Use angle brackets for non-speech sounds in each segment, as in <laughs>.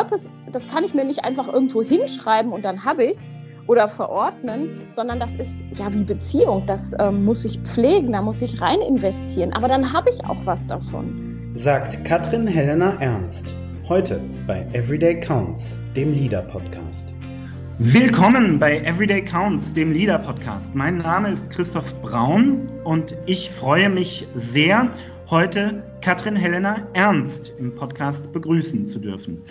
Purpose, das kann ich mir nicht einfach irgendwo hinschreiben und dann habe ich es oder verordnen, sondern das ist ja wie Beziehung. Das ähm, muss ich pflegen, da muss ich rein investieren. Aber dann habe ich auch was davon. Sagt Katrin Helena Ernst. Heute bei Everyday Counts, dem Leader-Podcast. Willkommen bei Everyday Counts, dem Leader-Podcast. Mein Name ist Christoph Braun und ich freue mich sehr, heute Katrin Helena Ernst im Podcast begrüßen zu dürfen.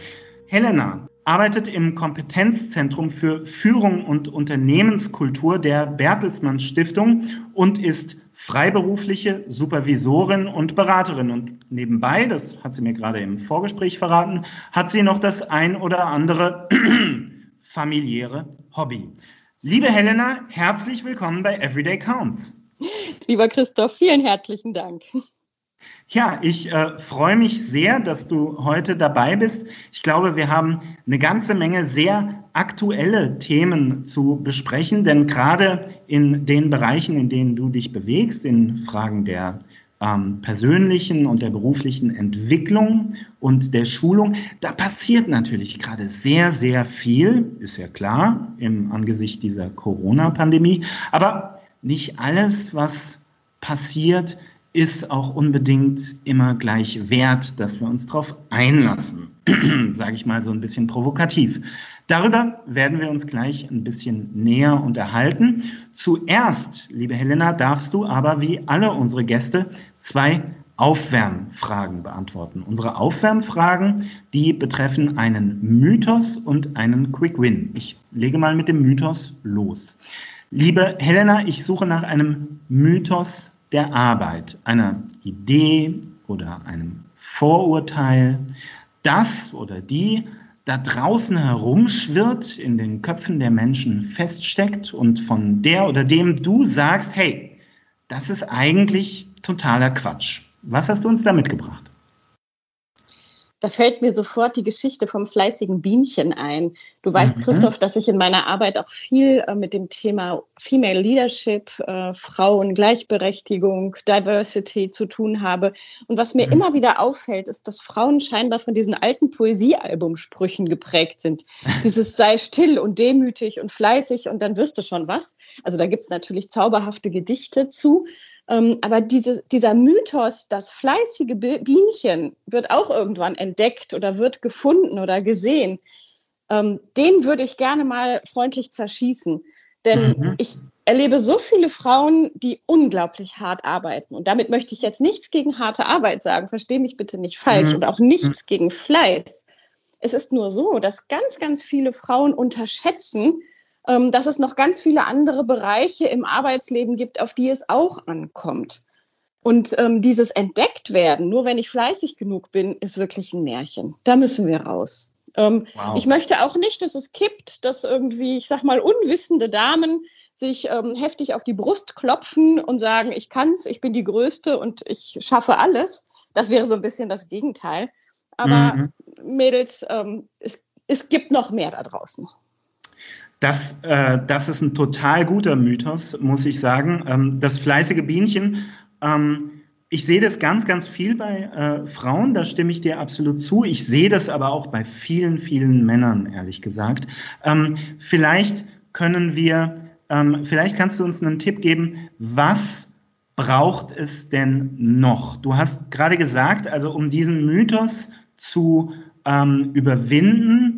Helena arbeitet im Kompetenzzentrum für Führung und Unternehmenskultur der Bertelsmann Stiftung und ist freiberufliche Supervisorin und Beraterin. Und nebenbei, das hat sie mir gerade im Vorgespräch verraten, hat sie noch das ein oder andere <clears throat> familiäre Hobby. Liebe Helena, herzlich willkommen bei Everyday Counts. Lieber Christoph, vielen herzlichen Dank. Ja, ich äh, freue mich sehr, dass du heute dabei bist. Ich glaube, wir haben eine ganze Menge sehr aktuelle Themen zu besprechen, denn gerade in den Bereichen, in denen du dich bewegst, in Fragen der ähm, persönlichen und der beruflichen Entwicklung und der Schulung, da passiert natürlich gerade sehr, sehr viel, ist ja klar, im Angesicht dieser Corona-Pandemie. Aber nicht alles, was passiert, ist auch unbedingt immer gleich wert, dass wir uns darauf einlassen, <clears throat> sage ich mal so ein bisschen provokativ. Darüber werden wir uns gleich ein bisschen näher unterhalten. Zuerst, liebe Helena, darfst du aber wie alle unsere Gäste zwei Aufwärmfragen beantworten. Unsere Aufwärmfragen, die betreffen einen Mythos und einen Quick Win. Ich lege mal mit dem Mythos los. Liebe Helena, ich suche nach einem Mythos der Arbeit, einer Idee oder einem Vorurteil, das oder die da draußen herumschwirrt, in den Köpfen der Menschen feststeckt und von der oder dem du sagst, hey, das ist eigentlich totaler Quatsch. Was hast du uns da mitgebracht? Da fällt mir sofort die Geschichte vom fleißigen Bienchen ein. Du weißt, mhm. Christoph, dass ich in meiner Arbeit auch viel äh, mit dem Thema Female Leadership, äh, Frauen, Gleichberechtigung, Diversity zu tun habe. Und was mir mhm. immer wieder auffällt, ist, dass Frauen scheinbar von diesen alten Poesiealbumsprüchen geprägt sind. <laughs> Dieses sei still und demütig und fleißig und dann wirst du schon was. Also da gibt's natürlich zauberhafte Gedichte zu. Ähm, aber diese, dieser Mythos, das fleißige Bienchen wird auch irgendwann entdeckt oder wird gefunden oder gesehen, ähm, den würde ich gerne mal freundlich zerschießen. Denn mhm. ich erlebe so viele Frauen, die unglaublich hart arbeiten. Und damit möchte ich jetzt nichts gegen harte Arbeit sagen, verstehe mich bitte nicht falsch, mhm. und auch nichts gegen Fleiß. Es ist nur so, dass ganz, ganz viele Frauen unterschätzen, dass es noch ganz viele andere Bereiche im Arbeitsleben gibt, auf die es auch ankommt. Und ähm, dieses Entdecktwerden, nur wenn ich fleißig genug bin, ist wirklich ein Märchen. Da müssen wir raus. Ähm, wow. Ich möchte auch nicht, dass es kippt, dass irgendwie, ich sag mal, unwissende Damen sich ähm, heftig auf die Brust klopfen und sagen, ich kann's, ich bin die Größte und ich schaffe alles. Das wäre so ein bisschen das Gegenteil. Aber mhm. Mädels, ähm, es, es gibt noch mehr da draußen. Das, äh, das ist ein total guter Mythos, muss ich sagen. Ähm, das fleißige Bienchen, ähm, ich sehe das ganz, ganz viel bei äh, Frauen, da stimme ich dir absolut zu. Ich sehe das aber auch bei vielen, vielen Männern, ehrlich gesagt. Ähm, vielleicht können wir, ähm, vielleicht kannst du uns einen Tipp geben, was braucht es denn noch? Du hast gerade gesagt, also um diesen Mythos zu ähm, überwinden,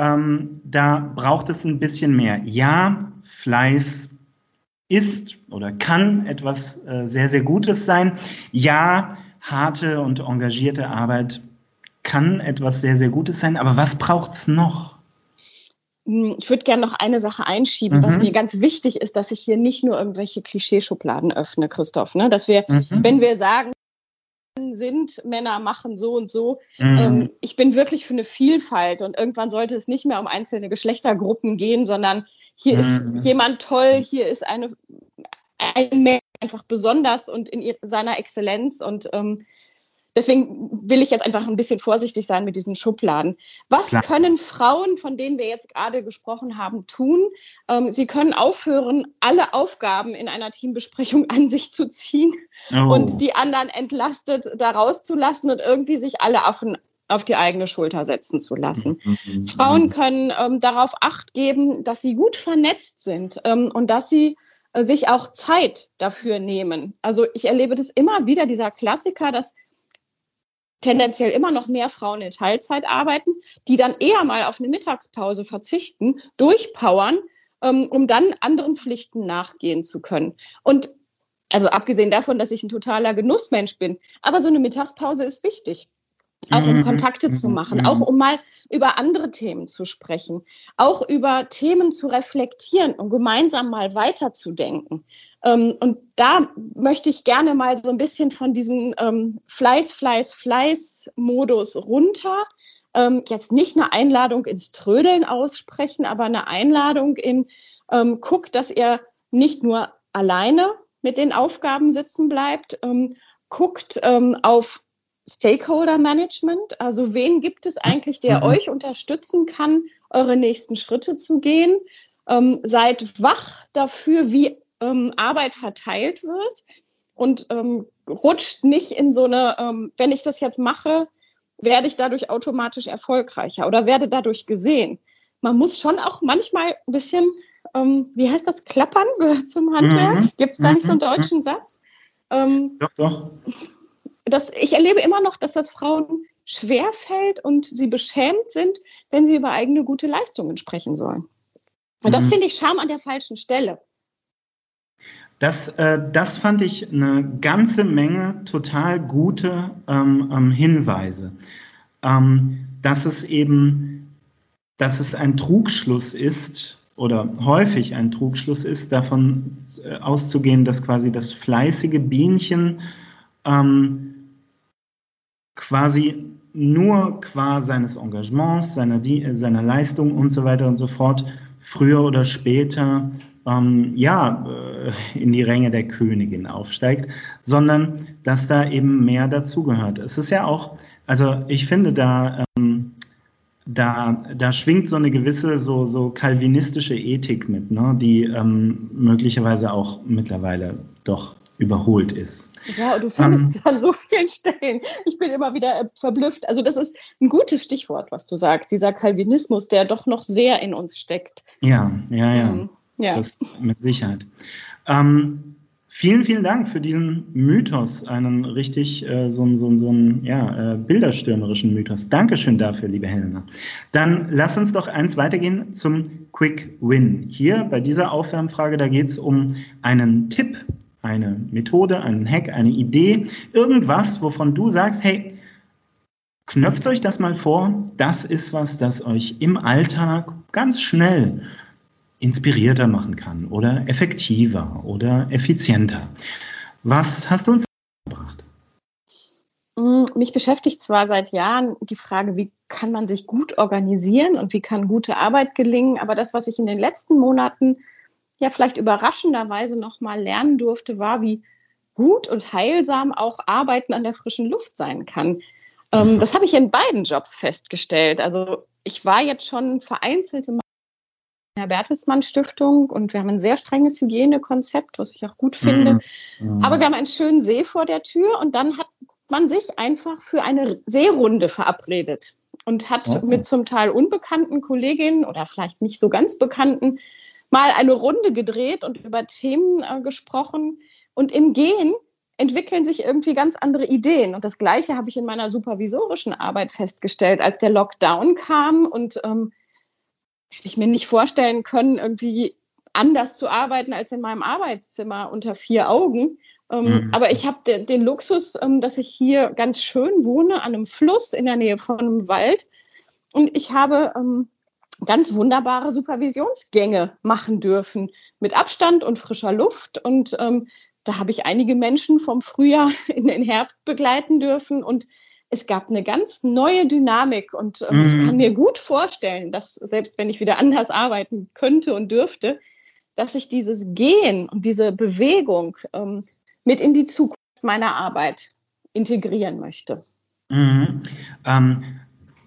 ähm, da braucht es ein bisschen mehr. Ja, Fleiß ist oder kann etwas äh, sehr, sehr Gutes sein. Ja, harte und engagierte Arbeit kann etwas sehr, sehr Gutes sein. Aber was braucht es noch? Hm, ich würde gerne noch eine Sache einschieben, mhm. was mir ganz wichtig ist, dass ich hier nicht nur irgendwelche Klischeeschubladen öffne, Christoph. Ne? Dass wir, mhm. wenn wir sagen, sind, Männer machen so und so. Mhm. Ähm, ich bin wirklich für eine Vielfalt und irgendwann sollte es nicht mehr um einzelne Geschlechtergruppen gehen, sondern hier mhm. ist jemand toll, hier ist eine, ein Mensch einfach besonders und in seiner Exzellenz und ähm, Deswegen will ich jetzt einfach ein bisschen vorsichtig sein mit diesen Schubladen. Was Klar. können Frauen, von denen wir jetzt gerade gesprochen haben, tun? Ähm, sie können aufhören, alle Aufgaben in einer Teambesprechung <laughs> an sich zu ziehen oh. und die anderen entlastet da rauszulassen und irgendwie sich alle auf ein auf die eigene Schulter setzen zu lassen. Mhm. Frauen können ähm, darauf acht geben, dass sie gut vernetzt sind ähm, und dass sie äh, sich auch Zeit dafür nehmen. Also ich erlebe das immer wieder, dieser Klassiker, dass tendenziell immer noch mehr Frauen in Teilzeit arbeiten, die dann eher mal auf eine Mittagspause verzichten, durchpowern, ähm, um dann anderen Pflichten nachgehen zu können. Und also abgesehen davon, dass ich ein totaler Genussmensch bin, aber so eine Mittagspause ist wichtig. Auch um mhm. Kontakte zu mhm. machen, auch um mal über andere Themen zu sprechen, auch über Themen zu reflektieren und gemeinsam mal weiterzudenken. Ähm, und da möchte ich gerne mal so ein bisschen von diesem ähm, Fleiß, Fleiß, Fleiß-Modus runter. Ähm, jetzt nicht eine Einladung ins Trödeln aussprechen, aber eine Einladung in, guckt, dass ihr nicht nur alleine mit den Aufgaben sitzen bleibt, guckt auf Stakeholder Management. Also wen gibt es eigentlich, der mhm. euch unterstützen kann, eure nächsten Schritte zu gehen? Ähm, seid wach dafür, wie ähm, Arbeit verteilt wird und ähm, rutscht nicht in so eine, ähm, wenn ich das jetzt mache, werde ich dadurch automatisch erfolgreicher oder werde dadurch gesehen. Man muss schon auch manchmal ein bisschen, ähm, wie heißt das, klappern gehört <laughs> zum Handwerk. Mhm. Gibt es da nicht so einen mhm. deutschen Satz? Ähm, doch, doch das, ich erlebe immer noch, dass das Frauen schwerfällt und sie beschämt sind, wenn sie über eigene gute Leistungen sprechen sollen. Und das mhm. finde ich Scham an der falschen Stelle. Das, äh, das fand ich eine ganze Menge total gute ähm, ähm, Hinweise, ähm, dass es eben, dass es ein Trugschluss ist oder häufig ein Trugschluss ist, davon äh, auszugehen, dass quasi das fleißige Bienchen ähm, quasi nur qua seines Engagements, seiner, seiner Leistung und so weiter und so fort früher oder später ähm, ja, äh, in die Ränge der Königin aufsteigt, sondern dass da eben mehr dazugehört. Es ist ja auch, also ich finde da, ähm, da, da schwingt so eine gewisse so, so kalvinistische Ethik mit, ne, die ähm, möglicherweise auch mittlerweile doch überholt ist. Ja, und du findest es ähm, an so vielen Stellen. Ich bin immer wieder äh, verblüfft. Also das ist ein gutes Stichwort, was du sagst, dieser Kalvinismus, der doch noch sehr in uns steckt. Ja, ja, ja. Mhm. ja. Das mit Sicherheit. Ähm, vielen, vielen Dank für diesen Mythos, einen richtig äh, so, so, so einen ja, äh, bilderstürmerischen Mythos. Dankeschön dafür, liebe Helena. Dann lass uns doch eins weitergehen zum Quick Win. Hier bei dieser Aufwärmfrage, da geht es um einen Tipp, eine Methode, einen Hack, eine Idee, irgendwas, wovon du sagst, hey, knöpft euch das mal vor, das ist was, das euch im Alltag ganz schnell inspirierter machen kann oder effektiver oder effizienter. Was hast du uns gebracht? Mm, mich beschäftigt zwar seit Jahren die Frage, wie kann man sich gut organisieren und wie kann gute Arbeit gelingen, aber das, was ich in den letzten Monaten ja vielleicht überraschenderweise nochmal lernen durfte, war, wie gut und heilsam auch Arbeiten an der frischen Luft sein kann. Ähm, mhm. das habe ich in beiden Jobs festgestellt. Also ich war jetzt schon vereinzelte Mal in der Bertelsmann Stiftung und wir haben ein sehr strenges Hygienekonzept, was ich auch gut finde. Mhm. mhm. Aber wir haben einen schönen See vor der Tür und dann hat man sich einfach für eine Seerunde verabredet und hat okay. mit zum Teil unbekannten Kolleginnen oder vielleicht nicht so ganz bekannten mal eine Runde gedreht und über Themen äh, gesprochen. Und im Gehen entwickeln sich irgendwie ganz andere Ideen. Und das Gleiche habe ich in meiner supervisorischen Arbeit festgestellt, als der Lockdown kam und ähm, hätte ich mir nicht vorstellen können, irgendwie anders zu arbeiten als in meinem Arbeitszimmer unter vier Augen. Ähm, mhm. Aber ich habe de den Luxus, ähm, dass ich hier ganz schön wohne, an einem Fluss in der Nähe von einem Wald. Und ich habe ähm, ganz wunderbare Supervisionsgänge machen dürfen mit Abstand und frischer Luft. Und ähm, da habe ich einige Menschen vom Frühjahr <laughs> in den Herbst begleiten dürfen und es gab eine ganz neue Dynamik und ähm, mhm. ich kann mir gut vorstellen, dass selbst wenn ich wieder anders arbeiten könnte und dürfte, dass ich dieses Gehen und diese Bewegung ähm, mit in die Zukunft meiner Arbeit integrieren möchte. Mhm. Ähm,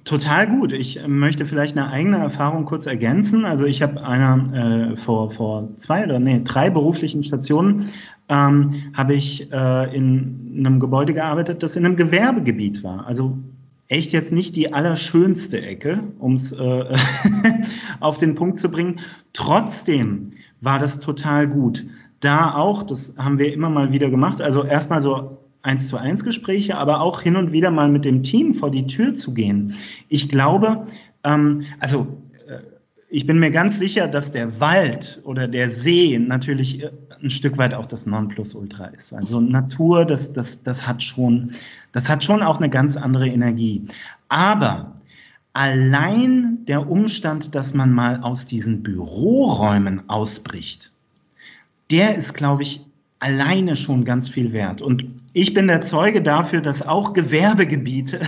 Total gut. Ich möchte vielleicht eine eigene Erfahrung kurz ergänzen. Also ich habe einer äh, vor, vor zwei oder nee, drei beruflichen Stationen ähm, habe ich äh, in einem Gebäude gearbeitet, das in einem Gewerbegebiet war. Also echt jetzt nicht die allerschönste Ecke, um es äh, <laughs> auf den Punkt zu bringen. Trotzdem war das total gut. Da auch, das haben wir immer mal wieder gemacht, also erstmal so eins zu eins Gespräche, aber auch hin und wieder mal mit dem Team vor die Tür zu gehen. Ich glaube, ähm, also äh, ich bin mir ganz sicher, dass der Wald oder der See natürlich äh, ein Stück weit auch das Nonplusultra ist. Also Natur, das, das, das, hat schon, das hat schon auch eine ganz andere Energie. Aber allein der Umstand, dass man mal aus diesen Büroräumen ausbricht, der ist, glaube ich, alleine schon ganz viel wert. Und ich bin der Zeuge dafür, dass auch Gewerbegebiete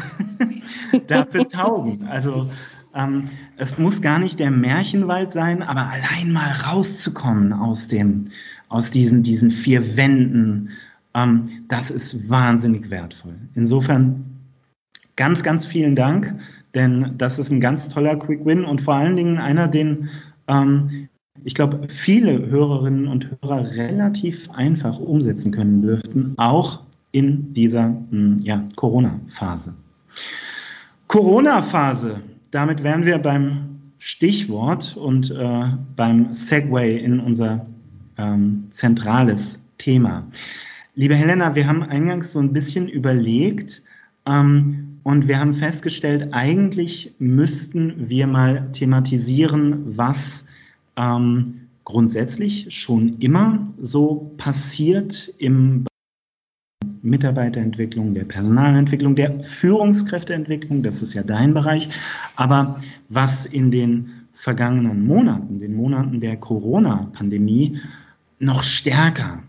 <laughs> dafür taugen. Also ähm, es muss gar nicht der Märchenwald sein, aber allein mal rauszukommen aus dem, aus diesen, diesen vier Wänden, ähm, das ist wahnsinnig wertvoll. Insofern ganz, ganz vielen Dank, denn das ist ein ganz toller Quick Win und vor allen Dingen einer, den ähm, ich glaube, viele Hörerinnen und Hörer relativ einfach umsetzen können dürften, auch in dieser hm, ja, Corona-Phase. Corona-Phase, damit wären wir beim Stichwort und äh, beim Segway in unser ähm, zentrales Thema. Liebe Helena, wir haben eingangs so ein bisschen überlegt ähm, und wir haben festgestellt, eigentlich müssten wir mal thematisieren, was ähm, grundsätzlich schon immer so passiert im Mitarbeiterentwicklung, der Personalentwicklung, der Führungskräfteentwicklung, das ist ja dein Bereich, aber was in den vergangenen Monaten, den Monaten der Corona-Pandemie, noch stärker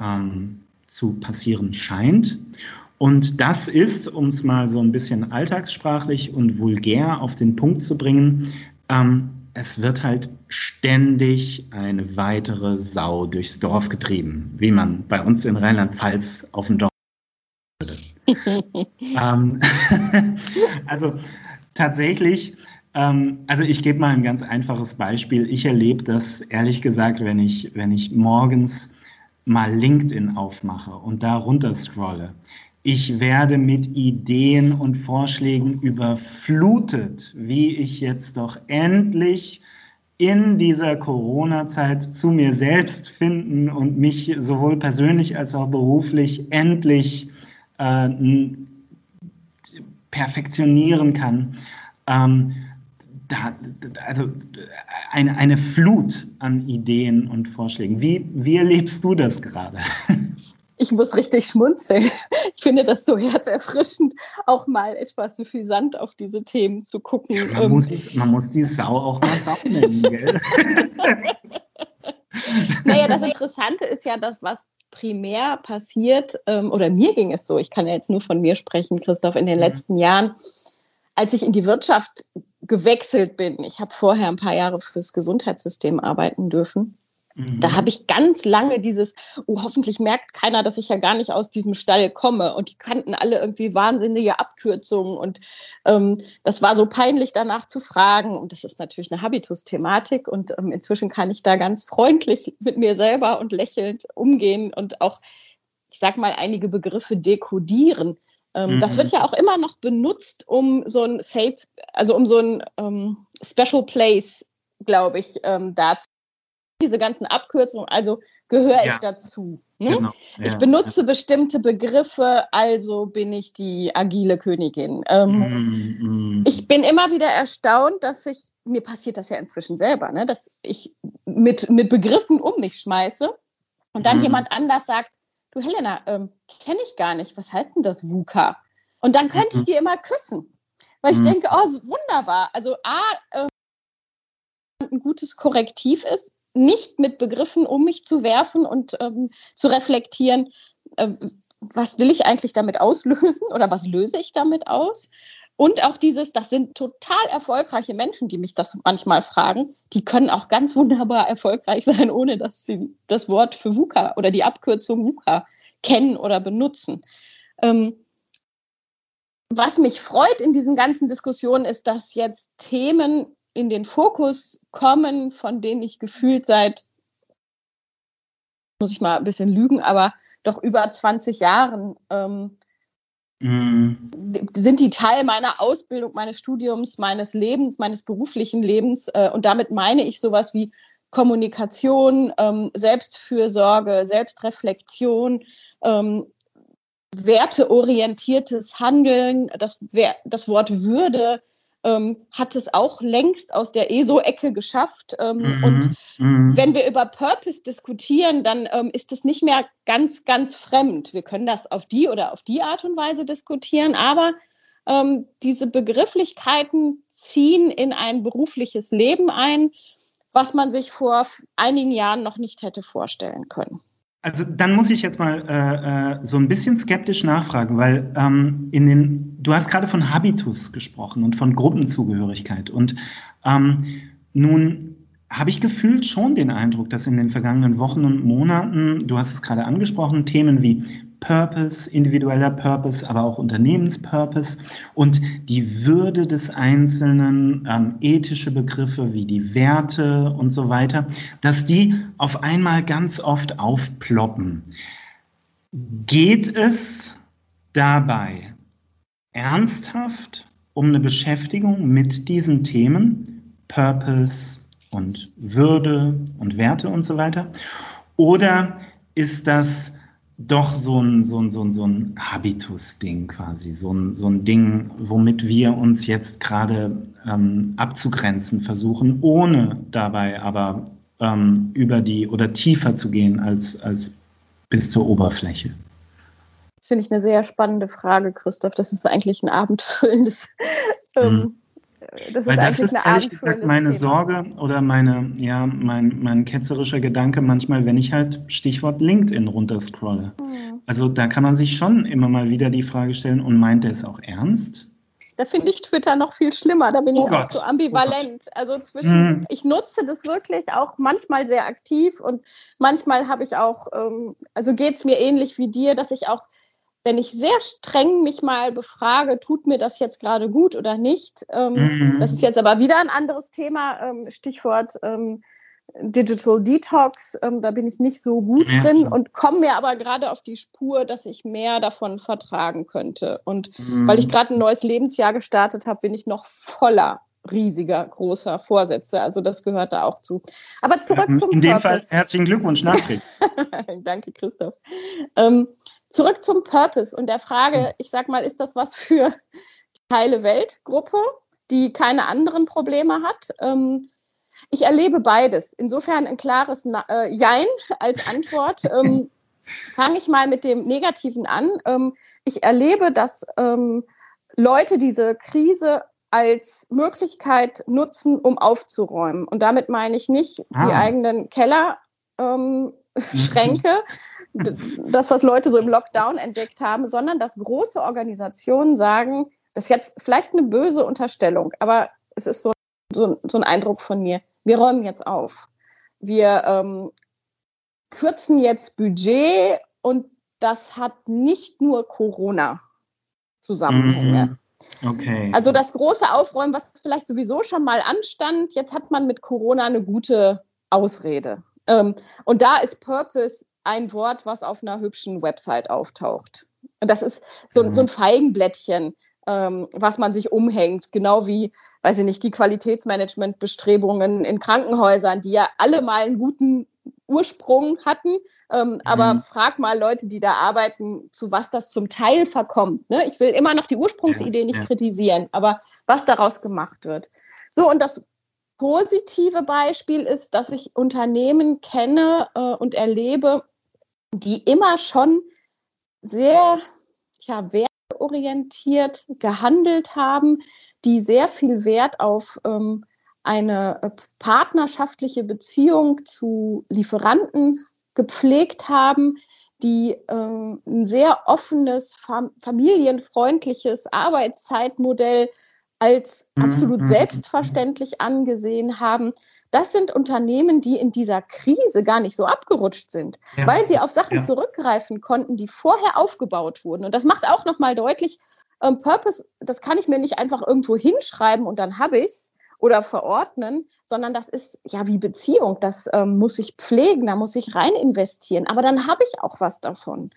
ähm, zu passieren scheint. Und das ist, um es mal so ein bisschen alltagssprachlich und vulgär auf den Punkt zu bringen, ähm, es wird halt ständig eine weitere Sau durchs Dorf getrieben, wie man bei uns in Rheinland-Pfalz auf dem Dorf. Ähm, <laughs> also tatsächlich ähm, also ich gebe mal ein ganz einfaches Beispiel. Ich erlebe das ehrlich gesagt, wenn ich, wenn ich morgens mal LinkedIn aufmache und da runter scrolle. Ich werde mit Ideen und Vorschlägen überflutet, wie ich jetzt doch endlich in dieser Corona-Zeit zu mir selbst finden und mich sowohl persönlich als auch beruflich endlich äh, perfektionieren kann. Ähm, da, also eine, eine Flut an Ideen und Vorschlägen. Wie, wie erlebst du das gerade? <laughs> Ich muss richtig schmunzeln. Ich finde das so herzerfrischend, auch mal etwas suffisant auf diese Themen zu gucken. Ja, man, ähm, muss man muss die Sau auch mal Sau nennen, gell? <laughs> <laughs> naja, das Interessante ist ja das, was primär passiert, ähm, oder mir ging es so, ich kann ja jetzt nur von mir sprechen, Christoph, in den mhm. letzten Jahren, als ich in die Wirtschaft gewechselt bin, ich habe vorher ein paar Jahre fürs Gesundheitssystem arbeiten dürfen. Mhm. Da habe ich ganz lange dieses, oh, hoffentlich merkt keiner, dass ich ja gar nicht aus diesem Stall komme. Und die kannten alle irgendwie wahnsinnige Abkürzungen. Und ähm, das war so peinlich danach zu fragen. Und das ist natürlich eine Habitus-Thematik. Und ähm, inzwischen kann ich da ganz freundlich mit mir selber und lächelnd umgehen und auch, ich sag mal, einige Begriffe dekodieren. Ähm, mhm. Das wird ja auch immer noch benutzt, um so ein Safe, also um so ein ähm, Special Place, glaube ich, ähm, dazu. Diese ganzen Abkürzungen, also gehöre ja. ich dazu. Ne? Genau. Ja. Ich benutze ja. bestimmte Begriffe, also bin ich die agile Königin. Ähm, mm, Ich bin immer wieder erstaunt, dass ich, mir passiert das ja inzwischen selber, ne? dass ich mit, mit Begriffen um mich schmeiße und dann mm. jemand anders sagt, du Helena, ähm, kenne ich gar nicht, was heißt denn das VUCA? Und dann könnte ich mhm. dir immer küssen, weil ich mhm. denke, oh, wunderbar. Also A, äh, ein gutes Korrektiv ist, nicht mit Begriffen um mich zu werfen und ähm, zu reflektieren, äh, was will ich eigentlich damit auslösen oder was löse ich damit aus? Und auch dieses, das sind total erfolgreiche Menschen, die mich das manchmal fragen. Die können auch ganz wunderbar erfolgreich sein, ohne dass sie das Wort für VUCA oder die Abkürzung VUCA kennen oder benutzen. Ähm, was mich freut in diesen ganzen Diskussionen ist, dass jetzt Themen in den Fokus kommen, von denen ich gefühlt seit, muss ich mal ein bisschen lügen, aber doch über 20 Jahren ähm, mhm. sind die Teil meiner Ausbildung, meines Studiums, meines Lebens, meines beruflichen Lebens. Äh, und damit meine ich sowas wie Kommunikation, ähm, Selbstfürsorge, Selbstreflexion, ähm, werteorientiertes Handeln, das, das Wort Würde ähm, hat es auch längst aus der ESO-Ecke geschafft. Ähm, mhm. Und mhm. wenn wir über Purpose diskutieren, dann ähm, ist es nicht mehr ganz, ganz fremd. Wir können das auf die oder auf die Art und Weise diskutieren, aber ähm, diese Begrifflichkeiten ziehen in ein berufliches Leben ein, was man sich vor einigen Jahren noch nicht hätte vorstellen können. Also dann muss ich jetzt mal äh, äh, so ein bisschen skeptisch nachfragen, weil ähm, in den, du hast gerade von Habitus gesprochen und von Gruppenzugehörigkeit. Und ähm, nun habe ich gefühlt schon den Eindruck, dass in den vergangenen Wochen und Monaten, du hast es gerade angesprochen, Themen wie Purpose, individueller Purpose, aber auch Unternehmenspurpose und die Würde des Einzelnen, ähm, ethische Begriffe wie die Werte und so weiter, dass die auf einmal ganz oft aufploppen. Geht es dabei ernsthaft um eine Beschäftigung mit diesen Themen, Purpose und Würde und Werte und so weiter? Oder ist das doch so ein, so ein, so ein, so ein Habitus-Ding quasi, so ein, so ein Ding, womit wir uns jetzt gerade ähm, abzugrenzen versuchen, ohne dabei aber ähm, über die oder tiefer zu gehen als, als bis zur Oberfläche. Das finde ich eine sehr spannende Frage, Christoph. Das ist eigentlich ein abendfüllendes <laughs> ähm, mhm das Weil ist das ist ehrlich gesagt meine Thema. Sorge oder meine, ja, mein, mein ketzerischer Gedanke manchmal, wenn ich halt Stichwort LinkedIn runterscrolle. Mhm. Also da kann man sich schon immer mal wieder die Frage stellen, und meint er es auch ernst? Da finde ich Twitter noch viel schlimmer. Da bin oh ich Gott. auch so ambivalent. Oh also zwischen, mhm. ich nutze das wirklich auch manchmal sehr aktiv und manchmal habe ich auch, ähm, also geht es mir ähnlich wie dir, dass ich auch wenn ich sehr streng mich mal befrage, tut mir das jetzt gerade gut oder nicht. Ähm, mhm. Das ist jetzt aber wieder ein anderes Thema, ähm, Stichwort ähm, Digital Detox. Ähm, da bin ich nicht so gut ja. drin und komme mir aber gerade auf die Spur, dass ich mehr davon vertragen könnte. Und mhm. weil ich gerade ein neues Lebensjahr gestartet habe, bin ich noch voller riesiger, großer Vorsätze. Also das gehört da auch zu. Aber zurück ja, zum In dem Fall herzlichen Glückwunsch <laughs> nachträglich. Danke, Christoph. Ähm, Zurück zum Purpose und der Frage, hm. ich sag mal, ist das was für die heile Weltgruppe, die keine anderen Probleme hat? Ähm, ich erlebe beides. Insofern ein klares Na äh, Jein als Antwort. <laughs> ähm, Fange ich mal mit dem Negativen an. Ähm, ich erlebe, dass ähm, Leute diese Krise als Möglichkeit nutzen, um aufzuräumen. Und damit meine ich nicht ah. die eigenen Kellerschränke, ähm, das, was Leute so im Lockdown entdeckt haben, sondern dass große Organisationen sagen, das ist jetzt vielleicht eine böse Unterstellung, aber es ist so, so, so ein Eindruck von mir. Wir räumen jetzt auf. Wir ähm, kürzen jetzt Budget und das hat nicht nur Corona-Zusammenhänge. Mhm. Okay. Also das große Aufräumen, was vielleicht sowieso schon mal anstand, jetzt hat man mit Corona eine gute Ausrede. Ähm, und da ist Purpose ein Wort, was auf einer hübschen Website auftaucht. Und das ist so, mhm. so ein Feigenblättchen, ähm, was man sich umhängt, genau wie, weiß ich nicht, die Qualitätsmanagementbestrebungen in Krankenhäusern, die ja alle mal einen guten Ursprung hatten. Ähm, mhm. Aber frag mal Leute, die da arbeiten, zu was das zum Teil verkommt. Ne? Ich will immer noch die Ursprungsidee ja, nicht ja. kritisieren, aber was daraus gemacht wird. So, und das positive Beispiel ist, dass ich Unternehmen kenne äh, und erlebe, die immer schon sehr ja, wertorientiert gehandelt haben, die sehr viel Wert auf ähm, eine äh, partnerschaftliche Beziehung zu Lieferanten gepflegt haben, die ähm, ein sehr offenes, fam familienfreundliches Arbeitszeitmodell als mhm, absolut mhm. selbstverständlich angesehen haben. Das sind Unternehmen, die in dieser Krise gar nicht so abgerutscht sind, ja. weil sie auf Sachen ja. zurückgreifen konnten, die vorher aufgebaut wurden. Und das macht auch nochmal deutlich, ähm, Purpose, das kann ich mir nicht einfach irgendwo hinschreiben und dann habe ich es oder verordnen, sondern das ist ja wie Beziehung. Das ähm, muss ich pflegen, da muss ich rein investieren. Aber dann habe ich auch was davon.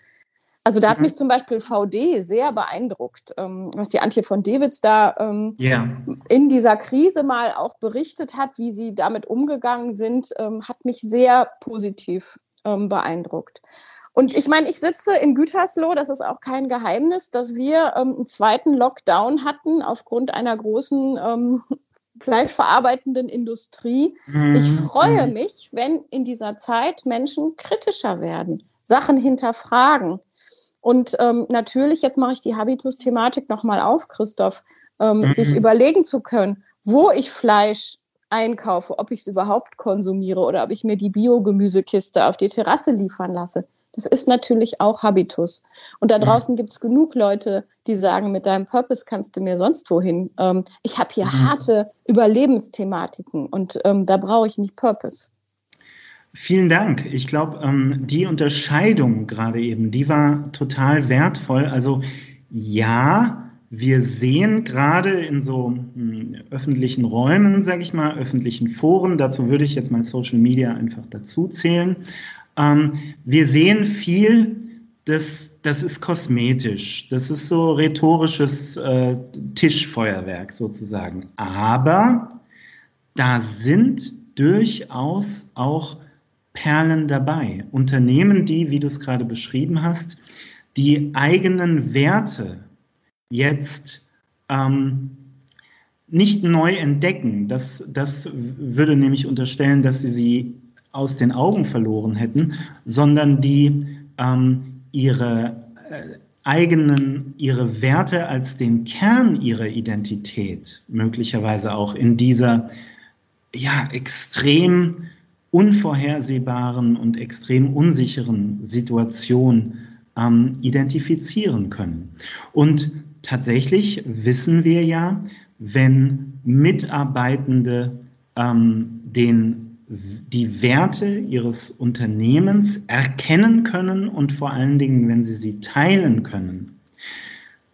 Also da hat mhm. mich zum Beispiel VD sehr beeindruckt, ähm, was die Antje von Dewitz da ähm, yeah. in dieser Krise mal auch berichtet hat, wie sie damit umgegangen sind, ähm, hat mich sehr positiv ähm, beeindruckt. Und ich meine, ich sitze in Gütersloh, das ist auch kein Geheimnis, dass wir ähm, einen zweiten Lockdown hatten aufgrund einer großen ähm, <laughs> fleischverarbeitenden Industrie. Mhm. Ich freue mhm. mich, wenn in dieser Zeit Menschen kritischer werden, Sachen hinterfragen. Und ähm, natürlich, jetzt mache ich die Habitus-Thematik nochmal auf, Christoph, ähm, mhm. sich überlegen zu können, wo ich Fleisch einkaufe, ob ich es überhaupt konsumiere oder ob ich mir die Biogemüsekiste auf die Terrasse liefern lasse. Das ist natürlich auch Habitus. Und da draußen gibt es genug Leute, die sagen, mit deinem Purpose kannst du mir sonst wohin. Ähm, ich habe hier mhm. harte Überlebensthematiken und ähm, da brauche ich nicht Purpose. Vielen Dank. Ich glaube, ähm, die Unterscheidung gerade eben, die war total wertvoll. Also ja, wir sehen gerade in so hm, öffentlichen Räumen, sage ich mal, öffentlichen Foren, dazu würde ich jetzt mal Social Media einfach dazu zählen, ähm, wir sehen viel, das, das ist kosmetisch, das ist so rhetorisches äh, Tischfeuerwerk sozusagen. Aber da sind durchaus auch Perlen dabei. Unternehmen, die, wie du es gerade beschrieben hast, die eigenen Werte jetzt ähm, nicht neu entdecken. Das, das würde nämlich unterstellen, dass sie sie aus den Augen verloren hätten, sondern die ähm, ihre äh, eigenen, ihre Werte als den Kern ihrer Identität möglicherweise auch in dieser ja, extrem unvorhersehbaren und extrem unsicheren Situation ähm, identifizieren können. Und tatsächlich wissen wir ja, wenn Mitarbeitende ähm, den die Werte ihres Unternehmens erkennen können und vor allen Dingen, wenn sie sie teilen können,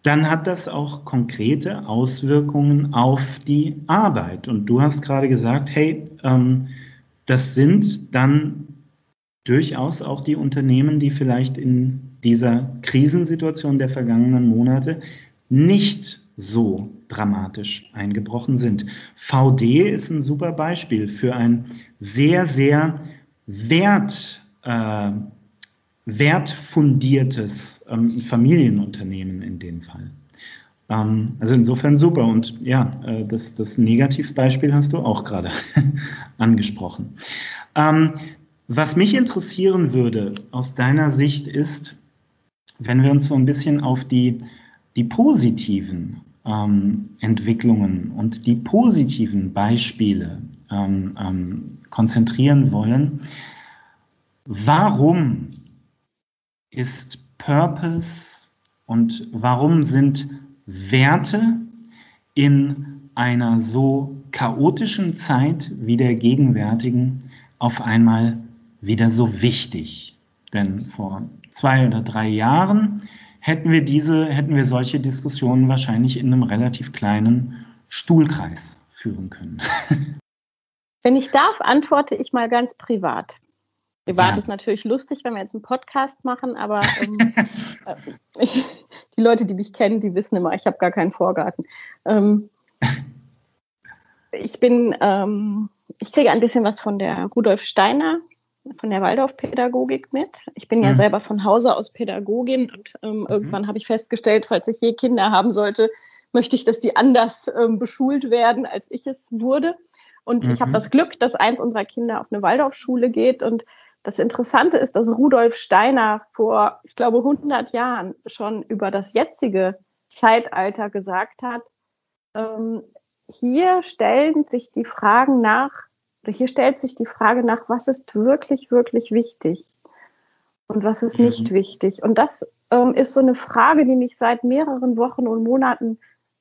dann hat das auch konkrete Auswirkungen auf die Arbeit. Und du hast gerade gesagt, hey, ähm, das sind dann durchaus auch die Unternehmen, die vielleicht in dieser Krisensituation der vergangenen Monate nicht so dramatisch eingebrochen sind. VD ist ein super Beispiel für ein sehr, sehr wert, äh, wertfundiertes ähm, Familienunternehmen in dem Fall. Ähm, also insofern super. Und ja, äh, das, das Negativbeispiel hast du auch gerade <laughs> angesprochen. Ähm, was mich interessieren würde aus deiner Sicht ist, wenn wir uns so ein bisschen auf die, die positiven ähm, Entwicklungen und die positiven Beispiele ähm, ähm, konzentrieren wollen. Warum ist Purpose und warum sind Werte in einer so chaotischen Zeit wie der gegenwärtigen auf einmal wieder so wichtig? Denn vor zwei oder drei Jahren hätten wir diese, hätten wir solche Diskussionen wahrscheinlich in einem relativ kleinen Stuhlkreis führen können. <laughs> Wenn ich darf, antworte ich mal ganz privat. Privat ja. ist natürlich lustig, wenn wir jetzt einen Podcast machen, aber <laughs> ähm, äh, <laughs> die Leute, die mich kennen, die wissen immer, ich habe gar keinen Vorgarten. Ähm, <laughs> ich bin, ähm, ich kriege ein bisschen was von der Rudolf Steiner von der Waldorfpädagogik mit. Ich bin ja mhm. selber von Hause aus Pädagogin und ähm, mhm. irgendwann habe ich festgestellt, falls ich je Kinder haben sollte, möchte ich, dass die anders ähm, beschult werden, als ich es wurde. Und mhm. ich habe das Glück, dass eins unserer Kinder auf eine Waldorfschule geht. Und das Interessante ist, dass Rudolf Steiner vor, ich glaube, 100 Jahren schon über das jetzige Zeitalter gesagt hat, ähm, hier stellen sich die Fragen nach, hier stellt sich die Frage nach, was ist wirklich, wirklich wichtig und was ist mhm. nicht wichtig. Und das ähm, ist so eine Frage, die mich seit mehreren Wochen und Monaten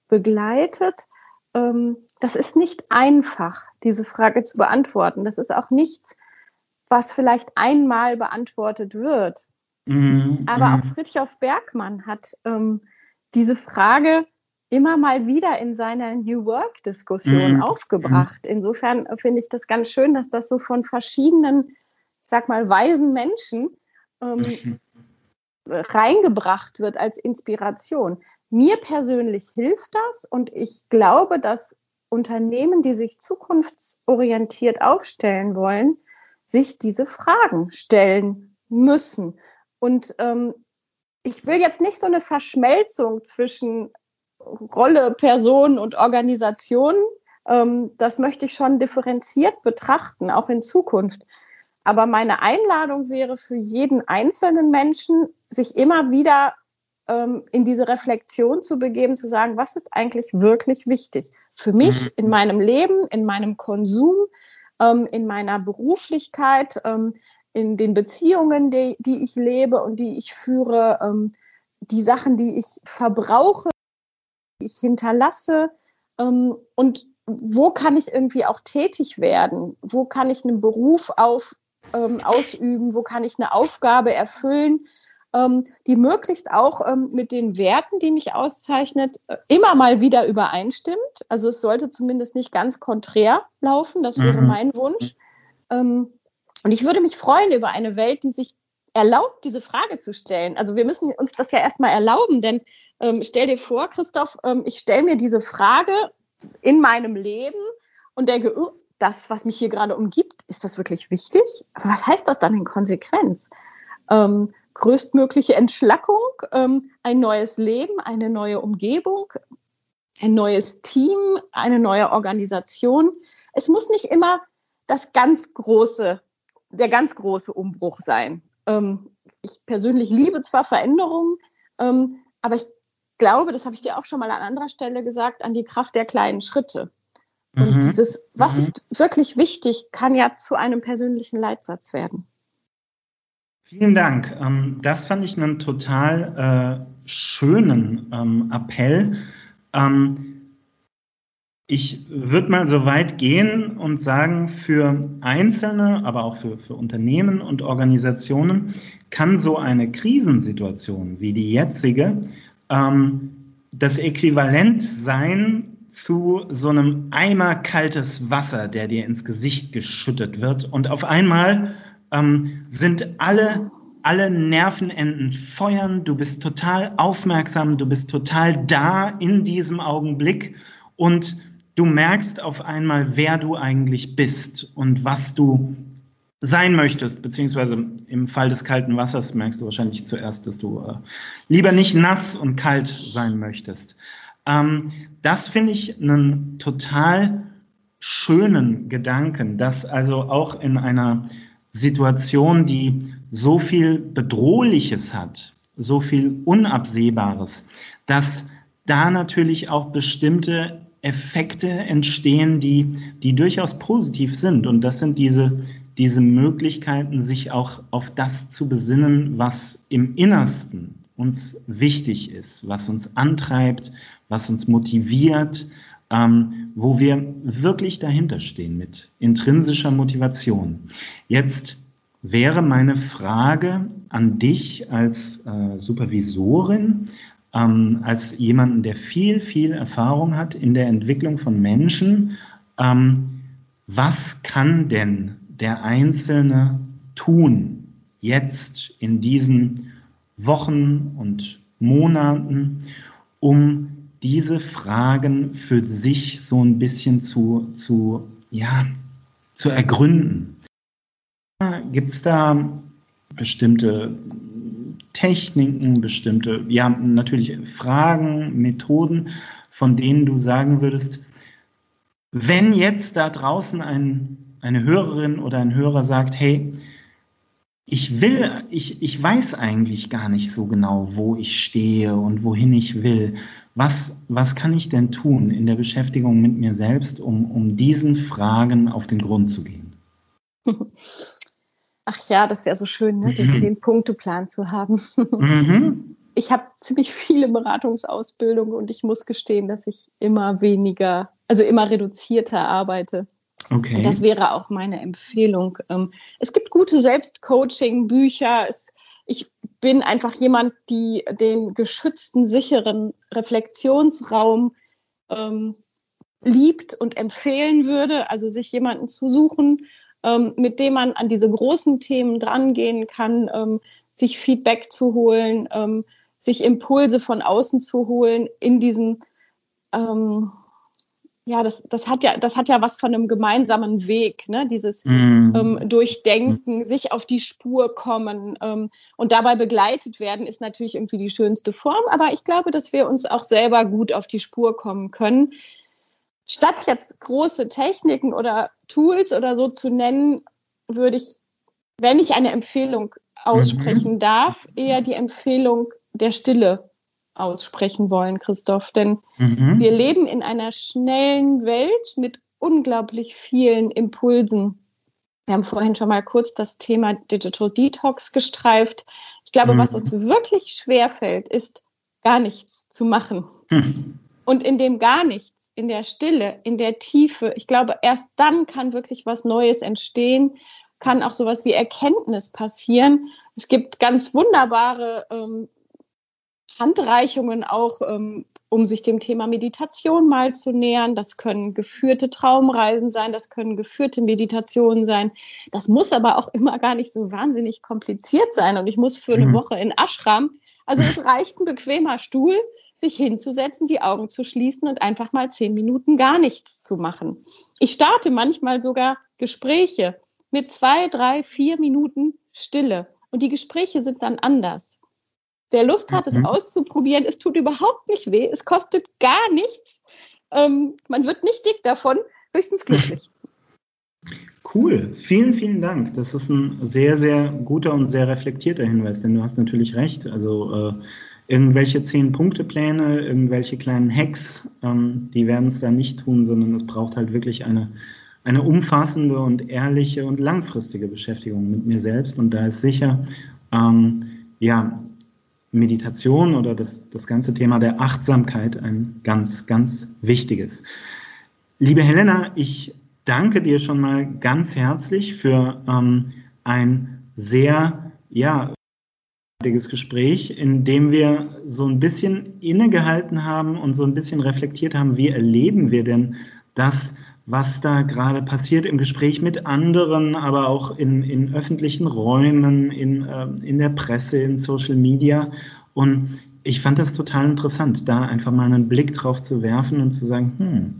begleitet. Ähm, das ist nicht einfach, diese Frage zu beantworten. Das ist auch nichts, was vielleicht einmal beantwortet wird. Mhm. Aber auch mhm. Fritjof Bergmann hat ähm, diese Frage immer mal wieder in seiner New Work-Diskussion mhm. aufgebracht. Insofern finde ich das ganz schön, dass das so von verschiedenen, ich sag mal, weisen Menschen ähm, mhm. reingebracht wird als Inspiration. Mir persönlich hilft das und ich glaube, dass Unternehmen, die sich zukunftsorientiert aufstellen wollen, sich diese Fragen stellen müssen. Und ähm, ich will jetzt nicht so eine Verschmelzung zwischen Rolle, Person und Organisation. Ähm, das möchte ich schon differenziert betrachten, auch in Zukunft. Aber meine Einladung wäre für jeden einzelnen Menschen, sich immer wieder ähm, in diese Reflexion zu begeben, zu sagen, was ist eigentlich wirklich wichtig für mich mhm. in meinem Leben, in meinem Konsum, ähm, in meiner Beruflichkeit, ähm, in den Beziehungen, die, die ich lebe und die ich führe, ähm, die Sachen, die ich verbrauche, die ich hinterlasse ähm, und wo kann ich irgendwie auch tätig werden? Wo kann ich einen Beruf auf, ähm, ausüben? Wo kann ich eine Aufgabe erfüllen? Ähm, die möglichst auch ähm, mit den Werten, die mich auszeichnet, äh, immer mal wieder übereinstimmt. Also es sollte zumindest nicht ganz konträr laufen, das wäre mhm. mein Wunsch. Ähm, und ich würde mich freuen über eine Welt, die sich erlaubt, diese Frage zu stellen. Also wir müssen uns das ja erstmal erlauben, denn ähm, stell dir vor, Christoph, ähm, ich stelle mir diese Frage in meinem Leben und denke, oh, das, was mich hier gerade umgibt, ist das wirklich wichtig? Aber was heißt das dann in Konsequenz? Ähm, größtmögliche Entschlackung, ähm, ein neues Leben, eine neue Umgebung, ein neues Team, eine neue Organisation. Es muss nicht immer das ganz große, der ganz große Umbruch sein. Ähm, ich persönlich liebe zwar Veränderungen, ähm, aber ich glaube, das habe ich dir auch schon mal an anderer Stelle gesagt, an die Kraft der kleinen Schritte. Und mhm. dieses, was mhm. ist wirklich wichtig, kann ja zu einem persönlichen Leitsatz werden. Vielen Dank. Ähm, das fand ich einen total äh, schönen ähm, Appell. Ähm, ich würde mal so weit gehen und sagen, für Einzelne, aber auch für, für Unternehmen und Organisationen kann so eine Krisensituation wie die jetzige ähm, das Äquivalent sein zu so einem Eimer kaltes Wasser, der dir ins Gesicht geschüttet wird und auf einmal ähm, sind alle, alle Nervenenden feuern, du bist total aufmerksam, du bist total da in diesem Augenblick. Und du merkst auf einmal, wer du eigentlich bist und was du sein möchtest, beziehungsweise im Fall des kalten Wassers merkst du wahrscheinlich zuerst, dass du äh, lieber nicht nass und kalt sein möchtest. Ähm, das finde ich einen total schönen Gedanken, dass also auch in einer Situation, die so viel Bedrohliches hat, so viel Unabsehbares, dass da natürlich auch bestimmte Effekte entstehen, die, die durchaus positiv sind. Und das sind diese, diese Möglichkeiten, sich auch auf das zu besinnen, was im Innersten uns wichtig ist, was uns antreibt, was uns motiviert, ähm, wo wir wirklich dahinter stehen mit intrinsischer Motivation. Jetzt wäre meine Frage an dich als äh, Supervisorin, ähm, als jemanden, der viel, viel Erfahrung hat in der Entwicklung von Menschen. Ähm, was kann denn der Einzelne tun jetzt in diesen Wochen und Monaten, um diese Fragen für sich so ein bisschen zu, zu, ja, zu ergründen. Gibt es da bestimmte Techniken, bestimmte, ja, natürlich Fragen, Methoden, von denen du sagen würdest, wenn jetzt da draußen ein, eine Hörerin oder ein Hörer sagt, hey, ich will, ich, ich weiß eigentlich gar nicht so genau, wo ich stehe und wohin ich will. Was, was kann ich denn tun in der Beschäftigung mit mir selbst, um, um diesen Fragen auf den Grund zu gehen? <laughs> Ach ja, das wäre so schön, ne? den mhm. Zehn-Punkte-Plan zu haben. mhm. <laughs> Ich habe ziemlich viele Beratungsausbildungen und ich muss gestehen, dass ich immer weniger, also immer reduzierter arbeite. Okay. Und das wäre auch meine Empfehlung. Ähm, es gibt gute Selbstcoaching-Bücher. Ich bin einfach jemand, die den geschützten, sicheren Reflexionsraum ähm, liebt und empfehlen würde, also sich jemanden zu suchen, ähm, mit dem man an diese großen Themen drangehen kann, ähm, sich Feedback zu holen, ähm, sich Impulse von außen zu holen in diesem ähm, ja, das, das hat ja, das hat ja was von einem gemeinsamen Weg, ne? Dieses mm. ähm, Durchdenken, mm. sich auf die Spur kommen ähm, und dabei begleitet werden, ist natürlich irgendwie die schönste Form. Aber ich glaube, dass wir uns auch selber gut auf die Spur kommen können. Statt jetzt große Techniken oder Tools oder so zu nennen, würde ich, wenn ich eine Empfehlung aussprechen mhm. darf, eher die Empfehlung der Stille aussprechen wollen, Christoph. Denn mhm. wir leben in einer schnellen Welt mit unglaublich vielen Impulsen. Wir haben vorhin schon mal kurz das Thema Digital Detox gestreift. Ich glaube, mhm. was uns wirklich schwerfällt, ist gar nichts zu machen. Mhm. Und in dem gar nichts, in der Stille, in der Tiefe, ich glaube, erst dann kann wirklich was Neues entstehen, kann auch sowas wie Erkenntnis passieren. Es gibt ganz wunderbare ähm, Handreichungen auch, ähm, um sich dem Thema Meditation mal zu nähern. Das können geführte Traumreisen sein, das können geführte Meditationen sein. Das muss aber auch immer gar nicht so wahnsinnig kompliziert sein. Und ich muss für eine mhm. Woche in Ashram. Also es reicht ein bequemer Stuhl, sich hinzusetzen, die Augen zu schließen und einfach mal zehn Minuten gar nichts zu machen. Ich starte manchmal sogar Gespräche mit zwei, drei, vier Minuten Stille. Und die Gespräche sind dann anders. Wer Lust hat, es mhm. auszuprobieren, es tut überhaupt nicht weh, es kostet gar nichts. Ähm, man wird nicht dick davon, höchstens glücklich. <laughs> Cool, vielen, vielen Dank. Das ist ein sehr, sehr guter und sehr reflektierter Hinweis, denn du hast natürlich recht. Also äh, irgendwelche Zehn-Punkte-Pläne, irgendwelche kleinen Hacks, ähm, die werden es da nicht tun, sondern es braucht halt wirklich eine, eine umfassende und ehrliche und langfristige Beschäftigung mit mir selbst. Und da ist sicher, ähm, ja, Meditation oder das, das ganze Thema der Achtsamkeit ein ganz, ganz wichtiges. Liebe Helena, ich danke dir schon mal ganz herzlich für ähm, ein sehr, ja, Gespräch, in dem wir so ein bisschen innegehalten haben und so ein bisschen reflektiert haben, wie erleben wir denn das, was da gerade passiert im Gespräch mit anderen, aber auch in, in öffentlichen Räumen, in, äh, in der Presse, in Social Media. Und ich fand das total interessant, da einfach mal einen Blick drauf zu werfen und zu sagen, hm,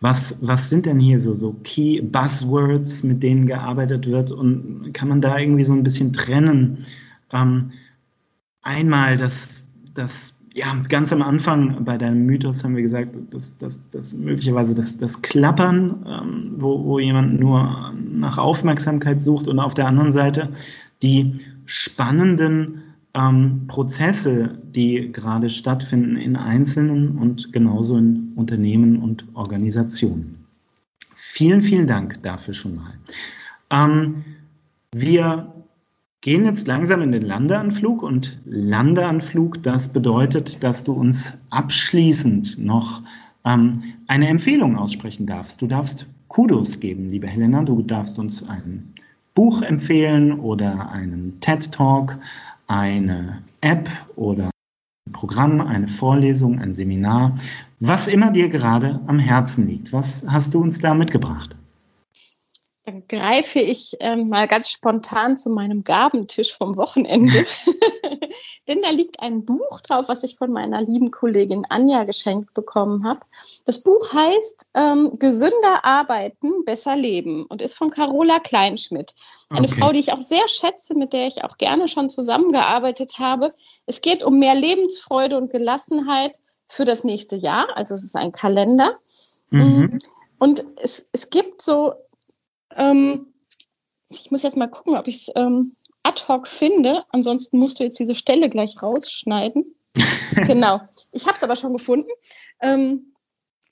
was, was sind denn hier so, so Key Buzzwords, mit denen gearbeitet wird? Und kann man da irgendwie so ein bisschen trennen? Ähm, einmal das, das ja, ganz am Anfang bei deinem Mythos haben wir gesagt, dass, dass, dass möglicherweise das, das Klappern, ähm, wo, wo jemand nur nach Aufmerksamkeit sucht und auf der anderen Seite die spannenden ähm, Prozesse, die gerade stattfinden in Einzelnen und genauso in Unternehmen und Organisationen. Vielen, vielen Dank dafür schon mal. Ähm, wir gehen jetzt langsam in den Landeanflug und Landeanflug, das bedeutet, dass du uns abschließend noch ähm, eine Empfehlung aussprechen darfst. Du darfst Kudos geben, liebe Helena. Du darfst uns ein Buch empfehlen oder einen TED Talk, eine App oder ein Programm, eine Vorlesung, ein Seminar, was immer dir gerade am Herzen liegt. Was hast du uns da mitgebracht? Dann greife ich ähm, mal ganz spontan zu meinem Gabentisch vom Wochenende. <laughs> <laughs> Denn da liegt ein Buch drauf, was ich von meiner lieben Kollegin Anja geschenkt bekommen habe. Das Buch heißt ähm, Gesünder arbeiten, besser leben und ist von Carola Kleinschmidt. Eine okay. Frau, die ich auch sehr schätze, mit der ich auch gerne schon zusammengearbeitet habe. Es geht um mehr Lebensfreude und Gelassenheit für das nächste Jahr. Also es ist ein Kalender. Mhm. Und es, es gibt so ähm, ich muss jetzt mal gucken, ob ich es ähm, ad hoc finde. Ansonsten musst du jetzt diese Stelle gleich rausschneiden. <laughs> genau. Ich habe es aber schon gefunden. Ähm,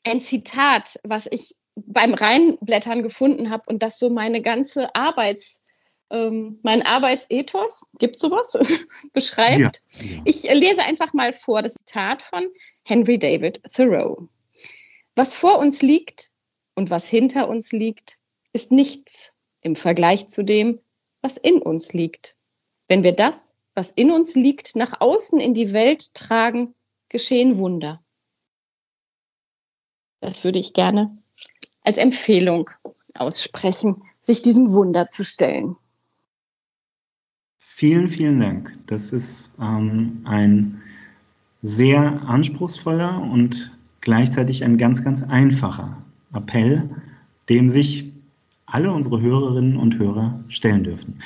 ein Zitat, was ich beim Reinblättern gefunden habe und das so meine ganze Arbeits, ähm, mein Arbeitsethos, gibt sowas, <laughs> beschreibt. Ja, ja. Ich lese einfach mal vor das Zitat von Henry David Thoreau. Was vor uns liegt und was hinter uns liegt, ist nichts im Vergleich zu dem, was in uns liegt. Wenn wir das, was in uns liegt, nach außen in die Welt tragen, geschehen Wunder. Das würde ich gerne als Empfehlung aussprechen, sich diesem Wunder zu stellen. Vielen, vielen Dank. Das ist ähm, ein sehr anspruchsvoller und gleichzeitig ein ganz, ganz einfacher Appell, dem sich alle unsere Hörerinnen und Hörer stellen dürfen.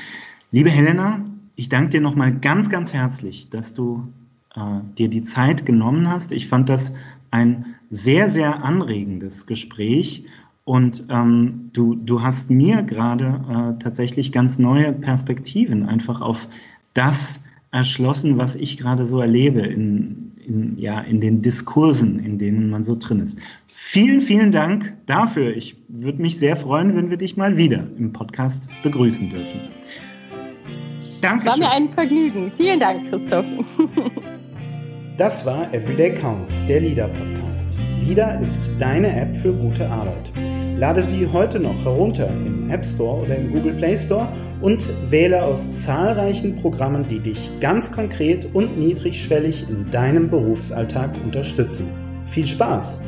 Liebe Helena, ich danke dir nochmal ganz, ganz herzlich, dass du äh, dir die Zeit genommen hast. Ich fand das ein sehr, sehr anregendes Gespräch und ähm, du, du hast mir gerade äh, tatsächlich ganz neue Perspektiven einfach auf das erschlossen, was ich gerade so erlebe in, in, ja, in den Diskursen, in denen man so drin ist. Vielen, vielen Dank dafür. Ich würde mich sehr freuen, wenn wir dich mal wieder im Podcast begrüßen dürfen. Danke. War mir ein Vergnügen. Vielen Dank, Christoph. <laughs> Das war Everyday Counts, der LIDA Podcast. LIDA ist deine App für gute Arbeit. Lade sie heute noch herunter im App Store oder im Google Play Store und wähle aus zahlreichen Programmen, die dich ganz konkret und niedrigschwellig in deinem Berufsalltag unterstützen. Viel Spaß!